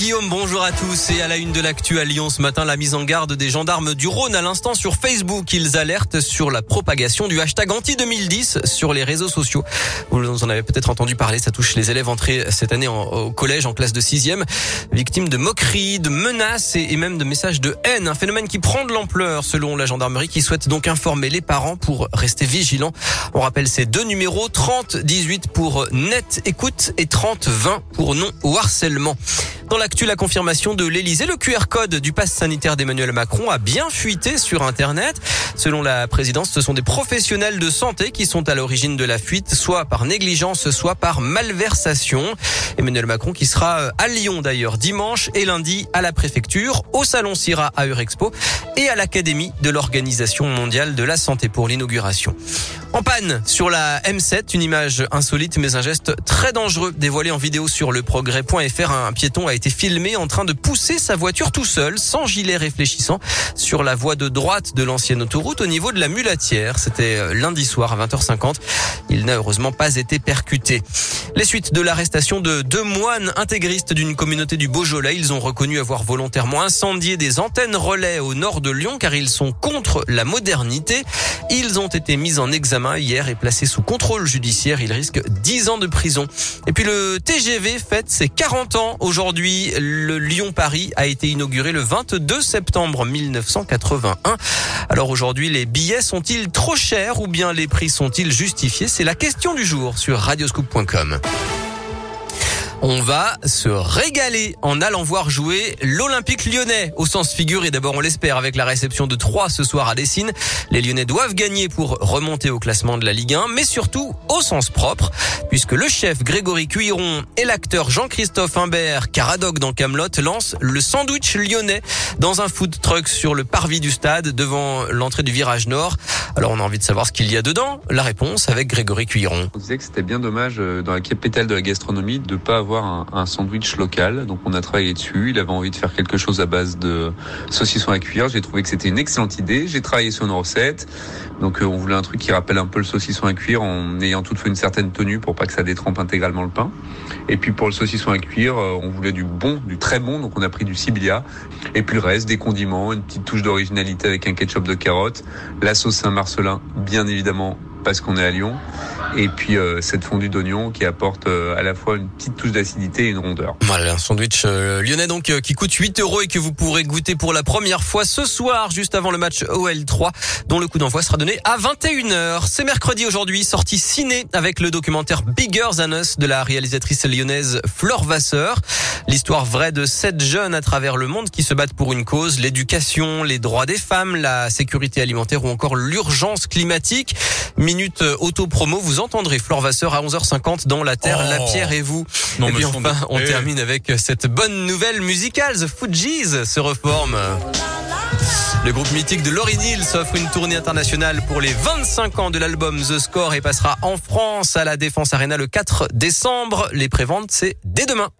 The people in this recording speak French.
Guillaume, bonjour à tous. Et à la une de l'actu à Lyon ce matin, la mise en garde des gendarmes du Rhône à l'instant sur Facebook. Ils alertent sur la propagation du hashtag anti-2010 sur les réseaux sociaux. Vous en avez peut-être entendu parler, ça touche les élèves entrés cette année au collège en classe de sixième, victimes de moqueries, de menaces et même de messages de haine. Un phénomène qui prend de l'ampleur selon la gendarmerie qui souhaite donc informer les parents pour rester vigilants. On rappelle ces deux numéros, 30 18 pour net écoute et 30 20 pour non harcèlement. Dans l'actu, la confirmation de l'Elysée, le QR code du pass sanitaire d'Emmanuel Macron a bien fuité sur Internet. Selon la présidence, ce sont des professionnels de santé qui sont à l'origine de la fuite, soit par négligence, soit par malversation. Emmanuel Macron qui sera à Lyon d'ailleurs dimanche et lundi à la préfecture, au salon Sira à Eurexpo et à l'Académie de l'Organisation mondiale de la santé pour l'inauguration. En panne sur la M7, une image insolite mais un geste très dangereux dévoilé en vidéo sur le progrès.fr. Un piéton a été filmé en train de pousser sa voiture tout seul, sans gilet réfléchissant, sur la voie de droite de l'ancienne autoroute au niveau de la Mulatière. C'était euh, lundi soir à 20h50. Il n'a heureusement pas été percuté. Les suites de l'arrestation de deux moines intégristes d'une communauté du Beaujolais. Ils ont reconnu avoir volontairement incendié des antennes relais au nord de Lyon car ils sont contre la modernité. Ils ont été mis en examen hier est placé sous contrôle judiciaire. Il risque 10 ans de prison. Et puis le TGV fête ses 40 ans aujourd'hui. Le Lyon-Paris a été inauguré le 22 septembre 1981. Alors aujourd'hui, les billets sont-ils trop chers ou bien les prix sont-ils justifiés? C'est la question du jour sur radioscoop.com. On va se régaler en allant voir jouer l'Olympique lyonnais au sens figuré. D'abord, on l'espère avec la réception de 3 ce soir à Dessine. Les Lyonnais doivent gagner pour remonter au classement de la Ligue 1, mais surtout au sens propre, puisque le chef Grégory Cuiron et l'acteur Jean-Christophe Imbert, Caradoc dans Camelot, lancent le sandwich lyonnais dans un food truck sur le parvis du stade devant l'entrée du virage nord. Alors on a envie de savoir ce qu'il y a dedans. La réponse avec Grégory Cuiron. On disait que c'était bien dommage euh, dans la capitale de la gastronomie de pas avoir un, un, sandwich local. Donc on a travaillé dessus. Il avait envie de faire quelque chose à base de saucisson à cuire. J'ai trouvé que c'était une excellente idée. J'ai travaillé sur une recette. Donc euh, on voulait un truc qui rappelle un peu le saucisson à cuire en ayant toutefois une certaine tenue pour pas que ça détrempe intégralement le pain. Et puis pour le saucisson à cuire, euh, on voulait du bon, du très bon. Donc on a pris du siblia. Et puis le reste, des condiments, une petite touche d'originalité avec un ketchup de carotte, la sauce Saint-Marcelin, bien évidemment parce qu'on est à Lyon. Et puis euh, cette fondue d'oignon qui apporte euh, à la fois une petite touche d'acidité et une rondeur. Voilà, un sandwich euh, lyonnais donc qui coûte 8 euros et que vous pourrez goûter pour la première fois ce soir, juste avant le match OL3, dont le coup d'envoi sera donné à 21h. C'est mercredi aujourd'hui, sortie ciné avec le documentaire Bigger Than Us de la réalisatrice lyonnaise Flore Vasseur. L'histoire vraie de sept jeunes à travers le monde qui se battent pour une cause, l'éducation, les droits des femmes, la sécurité alimentaire ou encore l'urgence climatique minute euh, auto-promo, vous entendrez Flore Vasseur à 11h50 dans La Terre, La oh. Pierre et vous. et puis enfin, on eh. termine avec cette bonne nouvelle musicale. The Fugees se reforme. Le groupe mythique de Laurie Neal s'offre une tournée internationale pour les 25 ans de l'album The Score et passera en France à la Défense Arena le 4 décembre. Les préventes, c'est dès demain.